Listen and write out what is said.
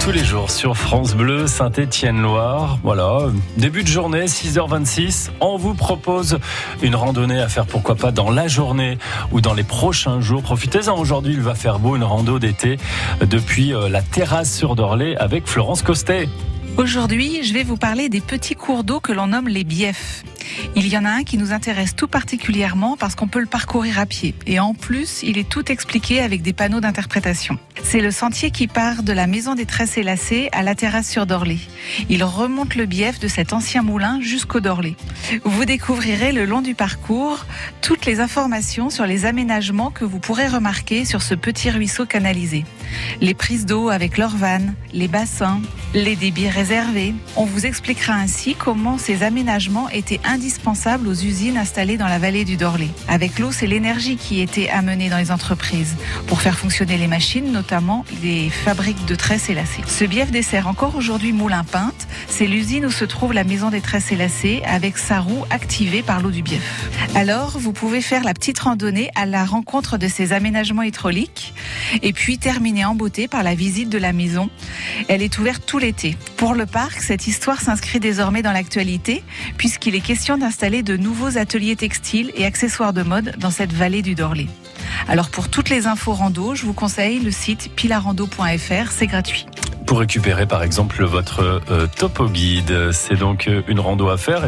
tous les jours sur France Bleu, Saint-Étienne-Loire. Voilà, début de journée, 6h26. On vous propose une randonnée à faire, pourquoi pas, dans la journée ou dans les prochains jours. Profitez-en, aujourd'hui, il va faire beau, une rando d'été depuis euh, la terrasse sur Dorlay avec Florence Costet. Aujourd'hui, je vais vous parler des petits cours d'eau que l'on nomme les biefs. Il y en a un qui nous intéresse tout particulièrement parce qu'on peut le parcourir à pied. Et en plus, il est tout expliqué avec des panneaux d'interprétation. C'est le sentier qui part de la maison des tresses et lacets à la terrasse sur Dorlay. Il remonte le bief de cet ancien moulin jusqu'au Dorlay. Vous découvrirez le long du parcours toutes les informations sur les aménagements que vous pourrez remarquer sur ce petit ruisseau canalisé. Les prises d'eau avec leurs vannes, les bassins, les débits On vous expliquera ainsi comment ces aménagements étaient indispensables aux usines installées dans la vallée du Dorlay. Avec l'eau, c'est l'énergie qui était amenée dans les entreprises pour faire fonctionner les machines, notamment les fabriques de tresses et lacets. Ce bief dessert encore aujourd'hui Moulin Pinte. C'est l'usine où se trouve la maison des tresses et lacets avec sa roue activée par l'eau du bief. Alors, vous pouvez faire la petite randonnée à la rencontre de ces aménagements hydrauliques et puis terminer en beauté par la visite de la maison. Elle est ouverte tout l'été. Le parc, cette histoire s'inscrit désormais dans l'actualité puisqu'il est question d'installer de nouveaux ateliers textiles et accessoires de mode dans cette vallée du Dorlay. Alors pour toutes les infos rando, je vous conseille le site pilarando.fr, c'est gratuit. Pour récupérer par exemple votre euh, topo guide, c'est donc euh, une rando à faire.